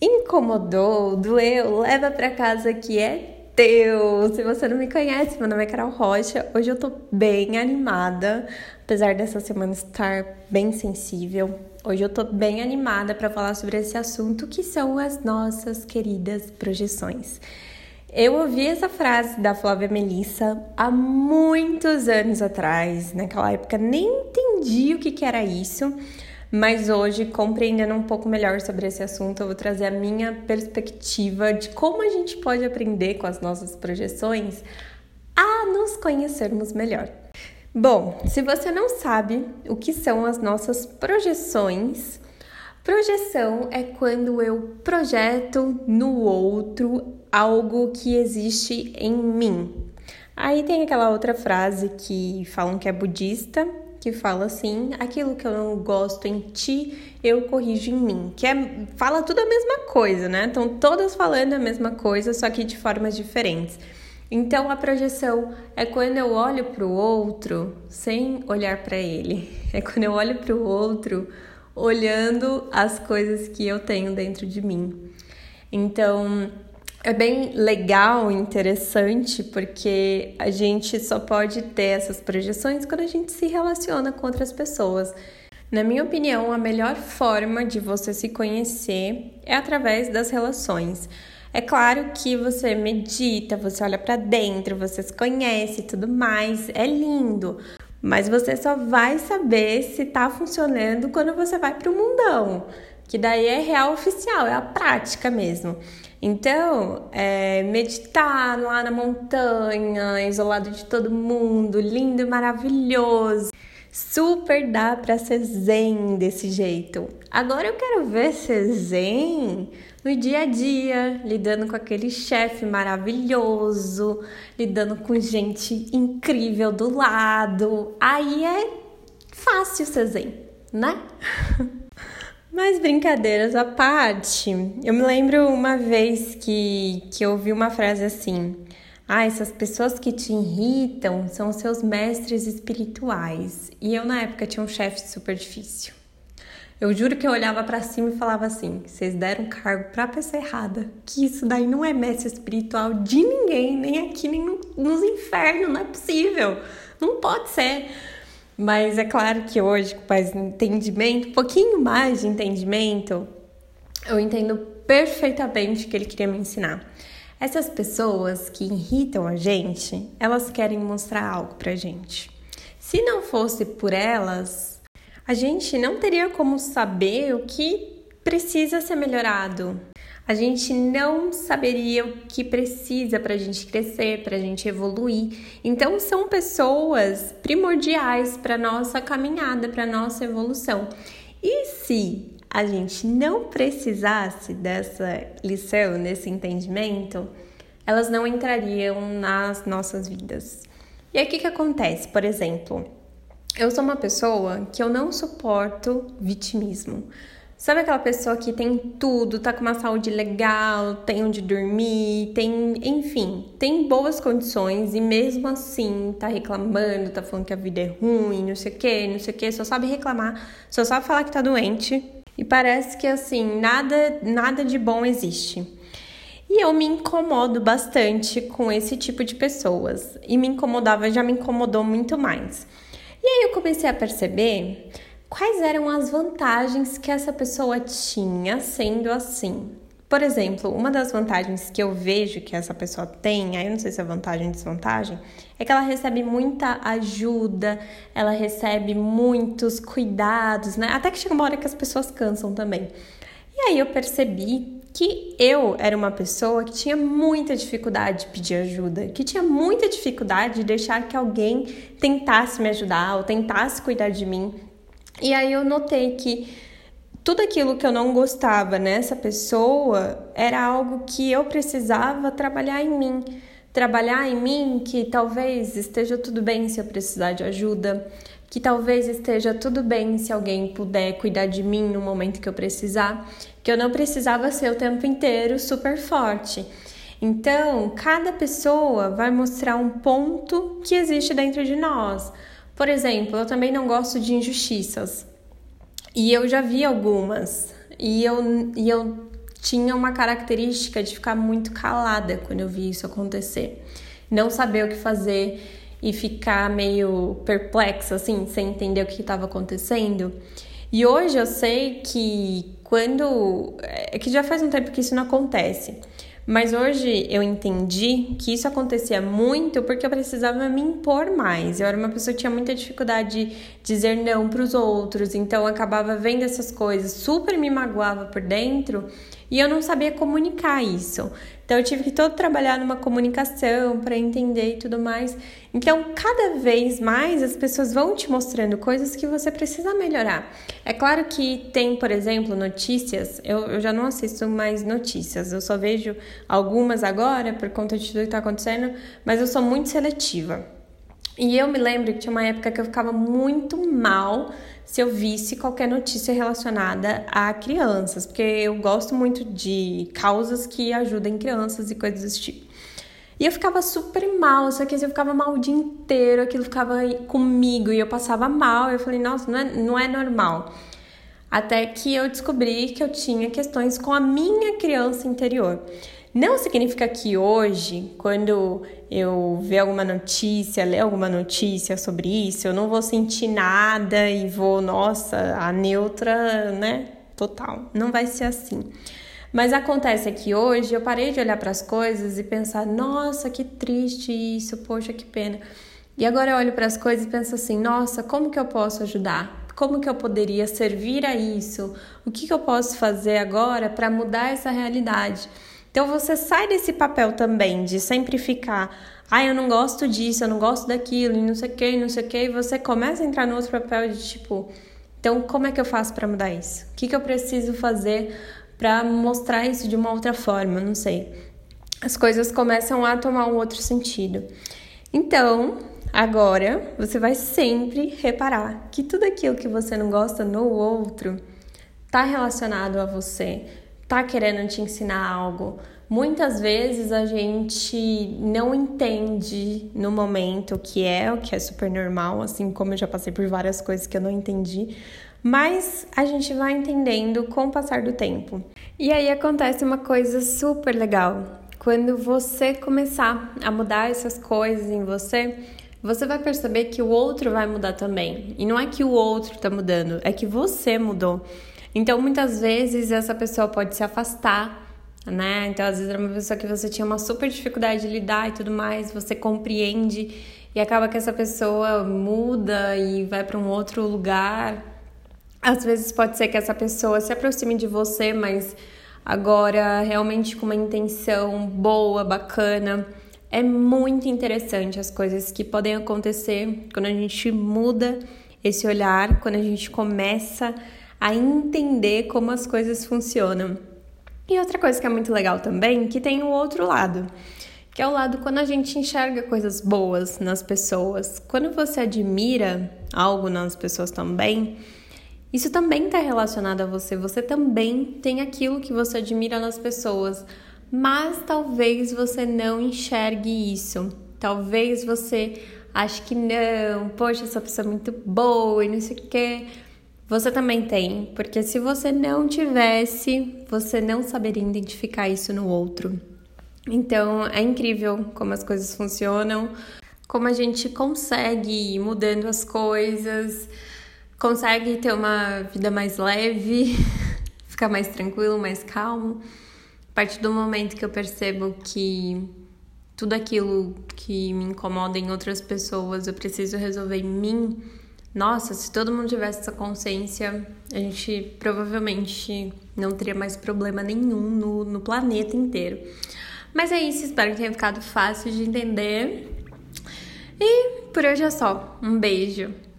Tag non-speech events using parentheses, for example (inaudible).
Incomodou, doeu, leva para casa que é teu. Se você não me conhece, meu nome é Carol Rocha. Hoje eu tô bem animada, apesar dessa semana estar bem sensível. Hoje eu tô bem animada para falar sobre esse assunto que são as nossas queridas projeções. Eu ouvi essa frase da Flávia Melissa há muitos anos atrás. Naquela época nem entendi o que, que era isso mas hoje, compreendendo um pouco melhor sobre esse assunto, eu vou trazer a minha perspectiva de como a gente pode aprender com as nossas projeções a nos conhecermos melhor. Bom, se você não sabe o que são as nossas projeções, projeção é quando eu projeto no outro algo que existe em mim. Aí tem aquela outra frase que falam que é budista, que fala assim: aquilo que eu não gosto em ti, eu corrijo em mim. Que é, fala tudo a mesma coisa, né? Estão todas falando a mesma coisa, só que de formas diferentes. Então a projeção é quando eu olho para o outro sem olhar para ele. É quando eu olho para o outro olhando as coisas que eu tenho dentro de mim. Então, é bem legal, interessante, porque a gente só pode ter essas projeções quando a gente se relaciona com outras pessoas. Na minha opinião, a melhor forma de você se conhecer é através das relações. É claro que você medita, você olha para dentro, você se conhece e tudo mais, é lindo. Mas você só vai saber se tá funcionando quando você vai para o mundão, que daí é real oficial, é a prática mesmo. Então, é, meditar lá na montanha, isolado de todo mundo, lindo e maravilhoso. Super dá para ser zen desse jeito. Agora eu quero ver ser zen no dia a dia, lidando com aquele chefe maravilhoso, lidando com gente incrível do lado. Aí é fácil ser zen, né? (laughs) Mas brincadeiras à parte, eu me lembro uma vez que, que eu ouvi uma frase assim: Ah, essas pessoas que te irritam são seus mestres espirituais. E eu, na época, tinha um chefe super difícil. Eu juro que eu olhava para cima e falava assim: vocês deram cargo pra pessoa errada. Que isso daí não é mestre espiritual de ninguém, nem aqui, nem no, nos infernos, não é possível. Não pode ser. Mas é claro que hoje, com mais entendimento, um pouquinho mais de entendimento, eu entendo perfeitamente o que ele queria me ensinar. Essas pessoas que irritam a gente, elas querem mostrar algo pra gente. Se não fosse por elas, a gente não teria como saber o que precisa ser melhorado, a gente não saberia o que precisa para a gente crescer, para a gente evoluir. Então, são pessoas primordiais para nossa caminhada, para nossa evolução. E se a gente não precisasse dessa lição, desse entendimento, elas não entrariam nas nossas vidas. E aí o que, que acontece? Por exemplo, eu sou uma pessoa que eu não suporto vitimismo. Sabe aquela pessoa que tem tudo, tá com uma saúde legal, tem onde dormir, tem, enfim, tem boas condições e mesmo assim tá reclamando, tá falando que a vida é ruim, não sei o que, não sei o que, só sabe reclamar, só sabe falar que tá doente e parece que assim, nada, nada de bom existe. E eu me incomodo bastante com esse tipo de pessoas. E me incomodava, já me incomodou muito mais. E aí eu comecei a perceber quais eram as vantagens que essa pessoa tinha sendo assim. Por exemplo, uma das vantagens que eu vejo que essa pessoa tem, aí eu não sei se é vantagem ou desvantagem, é que ela recebe muita ajuda, ela recebe muitos cuidados, né? Até que chega uma hora que as pessoas cansam também. E aí eu percebi que eu era uma pessoa que tinha muita dificuldade de pedir ajuda, que tinha muita dificuldade de deixar que alguém tentasse me ajudar ou tentasse cuidar de mim. E aí eu notei que tudo aquilo que eu não gostava nessa pessoa era algo que eu precisava trabalhar em mim. Trabalhar em mim que talvez esteja tudo bem se eu precisar de ajuda, que talvez esteja tudo bem se alguém puder cuidar de mim no momento que eu precisar, que eu não precisava ser o tempo inteiro super forte. Então, cada pessoa vai mostrar um ponto que existe dentro de nós. Por exemplo, eu também não gosto de injustiças. E eu já vi algumas. E eu, e eu tinha uma característica de ficar muito calada quando eu vi isso acontecer. Não saber o que fazer e ficar meio perplexa, assim, sem entender o que estava acontecendo. E hoje eu sei que quando. É que já faz um tempo que isso não acontece. Mas hoje eu entendi que isso acontecia muito porque eu precisava me impor mais. Eu era uma pessoa que tinha muita dificuldade de dizer não para os outros, então eu acabava vendo essas coisas, super me magoava por dentro e eu não sabia comunicar isso. Então eu tive que todo trabalhar numa comunicação para entender e tudo mais. Então, cada vez mais as pessoas vão te mostrando coisas que você precisa melhorar. É claro que tem, por exemplo, notícias. Eu, eu já não assisto mais notícias, eu só vejo algumas agora por conta de tudo que está acontecendo, mas eu sou muito seletiva. E eu me lembro que tinha uma época que eu ficava muito mal se eu visse qualquer notícia relacionada a crianças, porque eu gosto muito de causas que ajudem crianças e coisas desse tipo. E eu ficava super mal, só que assim, eu ficava mal o dia inteiro, aquilo ficava comigo e eu passava mal. Eu falei, nossa, não é, não é normal. Até que eu descobri que eu tinha questões com a minha criança interior. Não significa que hoje, quando eu ver alguma notícia, ler alguma notícia sobre isso, eu não vou sentir nada e vou, nossa, a neutra, né? Total. Não vai ser assim. Mas acontece que hoje eu parei de olhar para as coisas e pensar, nossa, que triste isso, poxa, que pena. E agora eu olho para as coisas e penso assim, nossa, como que eu posso ajudar? Como que eu poderia servir a isso? O que, que eu posso fazer agora para mudar essa realidade? Então você sai desse papel também de sempre ficar, ah, eu não gosto disso, eu não gosto daquilo, e não sei o que, não sei o que, e você começa a entrar no outro papel de tipo, então como é que eu faço para mudar isso? O que, que eu preciso fazer para mostrar isso de uma outra forma? Não sei. As coisas começam a tomar um outro sentido. Então, agora você vai sempre reparar que tudo aquilo que você não gosta no outro está relacionado a você tá querendo te ensinar algo. Muitas vezes a gente não entende no momento o que é, o que é super normal, assim como eu já passei por várias coisas que eu não entendi, mas a gente vai entendendo com o passar do tempo. E aí acontece uma coisa super legal. Quando você começar a mudar essas coisas em você, você vai perceber que o outro vai mudar também. E não é que o outro tá mudando, é que você mudou. Então, muitas vezes, essa pessoa pode se afastar, né? Então, às vezes, era uma pessoa que você tinha uma super dificuldade de lidar e tudo mais, você compreende e acaba que essa pessoa muda e vai para um outro lugar. Às vezes, pode ser que essa pessoa se aproxime de você, mas agora realmente com uma intenção boa, bacana. É muito interessante as coisas que podem acontecer quando a gente muda esse olhar, quando a gente começa a entender como as coisas funcionam. E outra coisa que é muito legal também, que tem o outro lado, que é o lado quando a gente enxerga coisas boas nas pessoas. Quando você admira algo nas pessoas também, isso também está relacionado a você. Você também tem aquilo que você admira nas pessoas, mas talvez você não enxergue isso. Talvez você ache que não, poxa, essa pessoa é muito boa e não sei o quê. Você também tem, porque se você não tivesse, você não saberia identificar isso no outro. Então é incrível como as coisas funcionam, como a gente consegue ir mudando as coisas, consegue ter uma vida mais leve, (laughs) ficar mais tranquilo, mais calmo. A partir do momento que eu percebo que tudo aquilo que me incomoda em outras pessoas eu preciso resolver em mim nossa, se todo mundo tivesse essa consciência, a gente provavelmente não teria mais problema nenhum no, no planeta inteiro. Mas é isso, espero que tenha ficado fácil de entender. E por hoje é só. Um beijo.